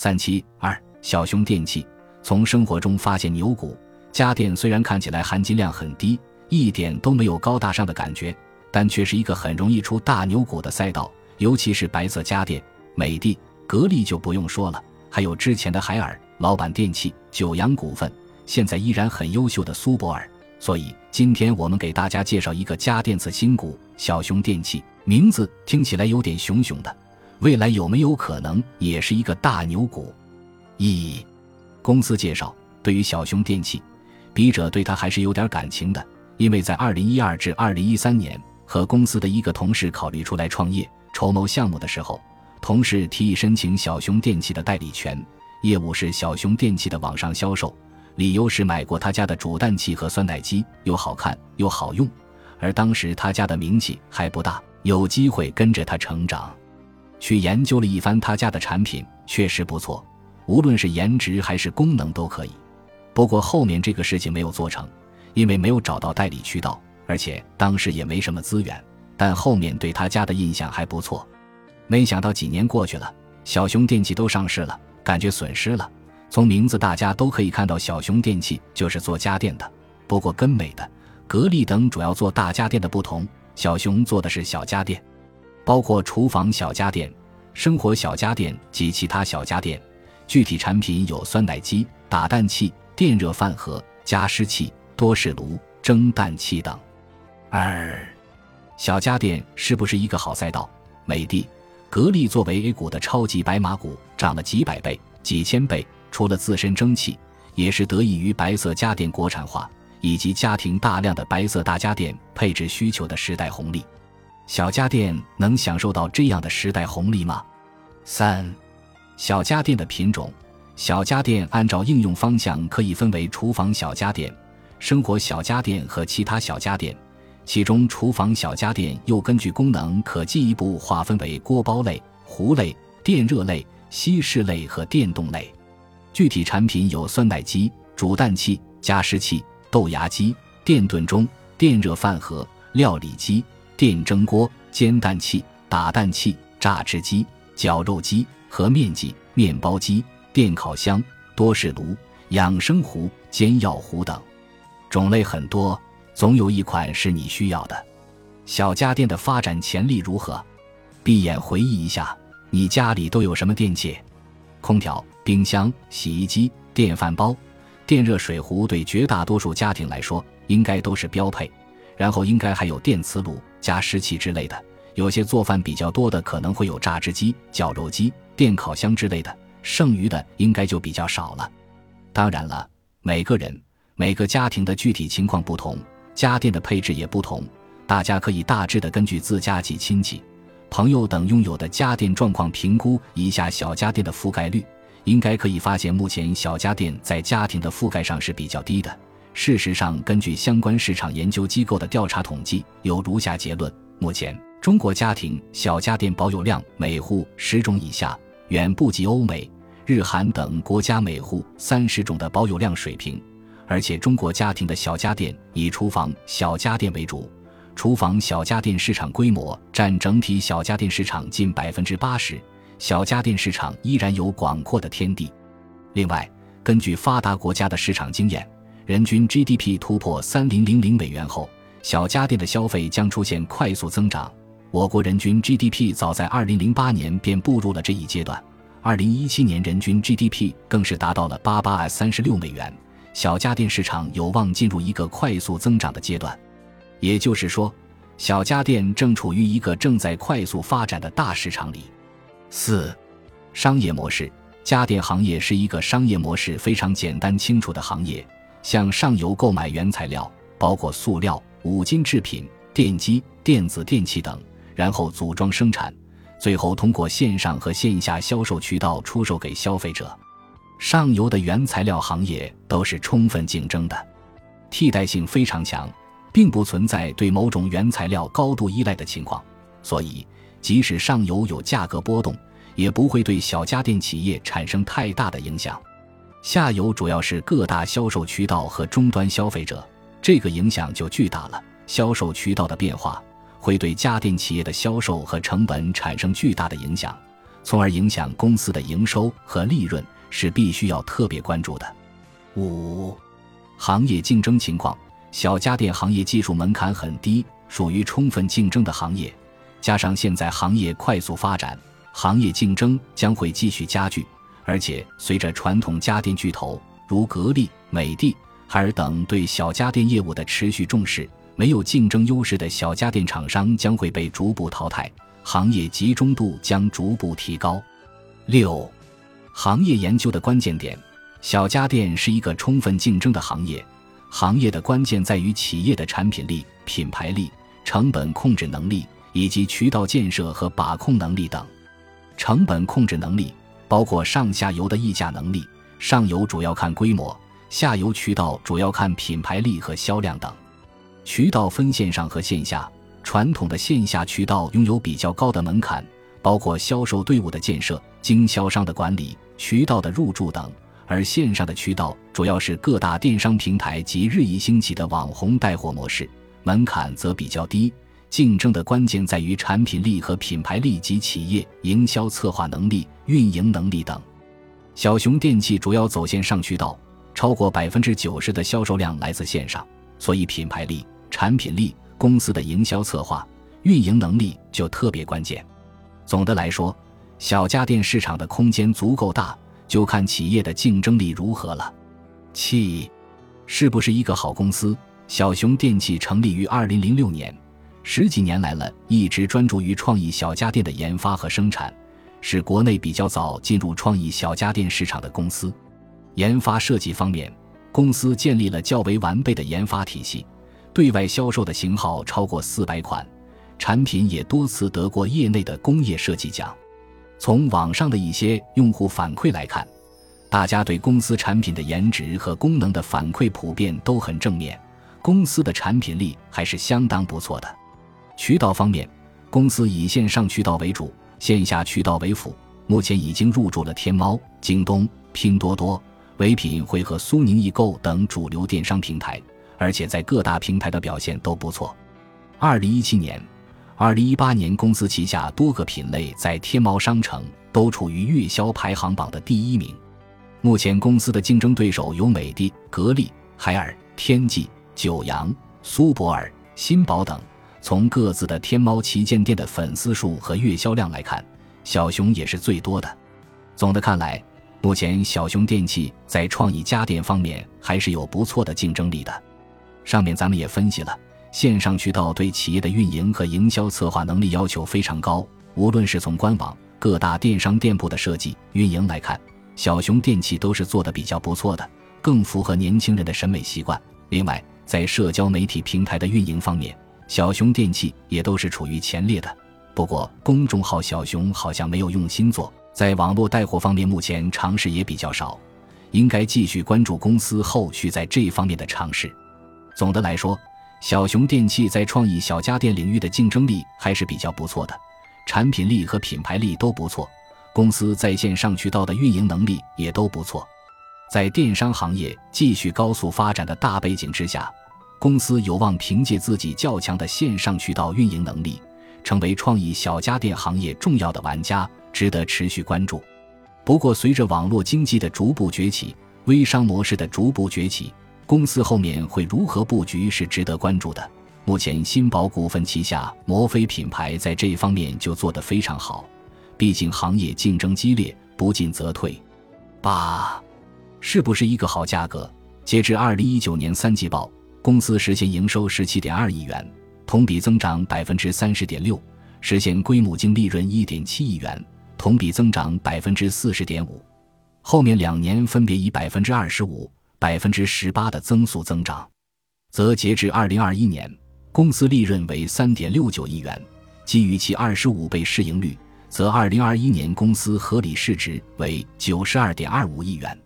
三七二小熊电器从生活中发现牛股家电，虽然看起来含金量很低，一点都没有高大上的感觉，但却是一个很容易出大牛股的赛道。尤其是白色家电，美的、格力就不用说了，还有之前的海尔、老板电器、九阳股份，现在依然很优秀的苏泊尔。所以今天我们给大家介绍一个家电次新股小熊电器，名字听起来有点熊熊的。未来有没有可能也是一个大牛股？一公司介绍，对于小熊电器，笔者对他还是有点感情的，因为在二零一二至二零一三年，和公司的一个同事考虑出来创业、筹谋项目的时候，同事提议申请小熊电器的代理权，业务是小熊电器的网上销售，理由是买过他家的煮蛋器和酸奶机，又好看又好用，而当时他家的名气还不大，有机会跟着他成长。去研究了一番他家的产品，确实不错，无论是颜值还是功能都可以。不过后面这个事情没有做成，因为没有找到代理渠道，而且当时也没什么资源。但后面对他家的印象还不错。没想到几年过去了，小熊电器都上市了，感觉损失了。从名字大家都可以看到，小熊电器就是做家电的。不过跟美的、格力等主要做大家电的不同，小熊做的是小家电。包括厨房小家电、生活小家电及其他小家电，具体产品有酸奶机、打蛋器、电热饭盒、加湿器、多士炉、蒸蛋器等。二，小家电是不是一个好赛道？美的、格力作为 A 股的超级白马股，涨了几百倍、几千倍，除了自身争气，也是得益于白色家电国产化以及家庭大量的白色大家电配置需求的时代红利。小家电能享受到这样的时代红利吗？三，小家电的品种，小家电按照应用方向可以分为厨房小家电、生活小家电和其他小家电，其中厨房小家电又根据功能可进一步划分为锅包类、壶类、电热类、西式类和电动类。具体产品有酸奶机、煮蛋器、加湿器、豆芽机、电炖盅、电热饭盒、料理机。电蒸锅、煎蛋器、打蛋器、榨汁机、绞肉机、和面机、面包机、电烤箱、多士炉、养生壶、煎药壶等，种类很多，总有一款是你需要的。小家电的发展潜力如何？闭眼回忆一下，你家里都有什么电器？空调、冰箱、洗衣机、电饭煲、电热水壶，对绝大多数家庭来说，应该都是标配。然后应该还有电磁炉、加湿器之类的，有些做饭比较多的可能会有榨汁机、绞肉机、电烤箱之类的，剩余的应该就比较少了。当然了，每个人、每个家庭的具体情况不同，家电的配置也不同，大家可以大致的根据自家及亲戚、朋友等拥有的家电状况评估一下小家电的覆盖率，应该可以发现，目前小家电在家庭的覆盖上是比较低的。事实上，根据相关市场研究机构的调查统计，有如下结论：目前中国家庭小家电保有量每户十种以下，远不及欧美、日韩等国家每户三十种的保有量水平。而且，中国家庭的小家电以厨房小家电为主，厨房小家电市场规模占整体小家电市场近百分之八十，小家电市场依然有广阔的天地。另外，根据发达国家的市场经验。人均 GDP 突破三零零零美元后，小家电的消费将出现快速增长。我国人均 GDP 早在二零零八年便步入了这一阶段，二零一七年人均 GDP 更是达到了八八三十六美元。小家电市场有望进入一个快速增长的阶段，也就是说，小家电正处于一个正在快速发展的大市场里。四、商业模式，家电行业是一个商业模式非常简单清楚的行业。向上游购买原材料，包括塑料、五金制品、电机、电子电器等，然后组装生产，最后通过线上和线下销售渠道出售给消费者。上游的原材料行业都是充分竞争的，替代性非常强，并不存在对某种原材料高度依赖的情况，所以即使上游有价格波动，也不会对小家电企业产生太大的影响。下游主要是各大销售渠道和终端消费者，这个影响就巨大了。销售渠道的变化会对家电企业的销售和成本产生巨大的影响，从而影响公司的营收和利润，是必须要特别关注的。五、行业竞争情况。小家电行业技术门槛很低，属于充分竞争的行业。加上现在行业快速发展，行业竞争将会继续加剧。而且，随着传统家电巨头如格力、美的、海尔等对小家电业务的持续重视，没有竞争优势的小家电厂商将会被逐步淘汰，行业集中度将逐步提高。六、行业研究的关键点：小家电是一个充分竞争的行业，行业的关键在于企业的产品力、品牌力、成本控制能力以及渠道建设和把控能力等。成本控制能力。包括上下游的议价能力，上游主要看规模，下游渠道主要看品牌力和销量等。渠道分线上和线下，传统的线下渠道拥有比较高的门槛，包括销售队伍的建设、经销商的管理、渠道的入驻等；而线上的渠道主要是各大电商平台及日益兴起的网红带货模式，门槛则比较低。竞争的关键在于产品力和品牌力及企业营销策划能力、运营能力等。小熊电器主要走线上渠道，超过百分之九十的销售量来自线上，所以品牌力、产品力、公司的营销策划、运营能力就特别关键。总的来说，小家电市场的空间足够大，就看企业的竞争力如何了。七，是不是一个好公司？小熊电器成立于二零零六年。十几年来了，一直专注于创意小家电的研发和生产，是国内比较早进入创意小家电市场的公司。研发设计方面，公司建立了较为完备的研发体系，对外销售的型号超过四百款，产品也多次得过业内的工业设计奖。从网上的一些用户反馈来看，大家对公司产品的颜值和功能的反馈普遍都很正面，公司的产品力还是相当不错的。渠道方面，公司以线上渠道为主，线下渠道为辅。目前已经入驻了天猫、京东、拼多多、唯品会和苏宁易购等主流电商平台，而且在各大平台的表现都不错。二零一七年、二零一八年，公司旗下多个品类在天猫商城都处于月销排行榜的第一名。目前公司的竞争对手有美的、格力、海尔、天际、九阳、苏泊尔、新宝等。从各自的天猫旗舰店的粉丝数和月销量来看，小熊也是最多的。总的看来，目前小熊电器在创意家电方面还是有不错的竞争力的。上面咱们也分析了，线上渠道对企业的运营和营销策划能力要求非常高。无论是从官网、各大电商店铺的设计、运营来看，小熊电器都是做的比较不错的，更符合年轻人的审美习惯。另外，在社交媒体平台的运营方面，小熊电器也都是处于前列的，不过公众号小熊好像没有用心做，在网络带货方面目前尝试也比较少，应该继续关注公司后续在这方面的尝试。总的来说，小熊电器在创意小家电领域的竞争力还是比较不错的，产品力和品牌力都不错，公司在线上渠道的运营能力也都不错，在电商行业继续高速发展的大背景之下。公司有望凭借自己较强的线上渠道运营能力，成为创意小家电行业重要的玩家，值得持续关注。不过，随着网络经济的逐步崛起，微商模式的逐步崛起，公司后面会如何布局是值得关注的。目前，新宝股份旗下摩飞品牌在这方面就做得非常好，毕竟行业竞争激烈，不进则退。八，是不是一个好价格？截至二零一九年三季报。公司实现营收十七点二亿元，同比增长百分之三十点六，实现归母净利润一点七亿元，同比增长百分之四十点五。后面两年分别以百分之二十五、百分之十八的增速增长。则截至二零二一年，公司利润为三点六九亿元，基于其二十五倍市盈率，则二零二一年公司合理市值为九十二点二五亿元。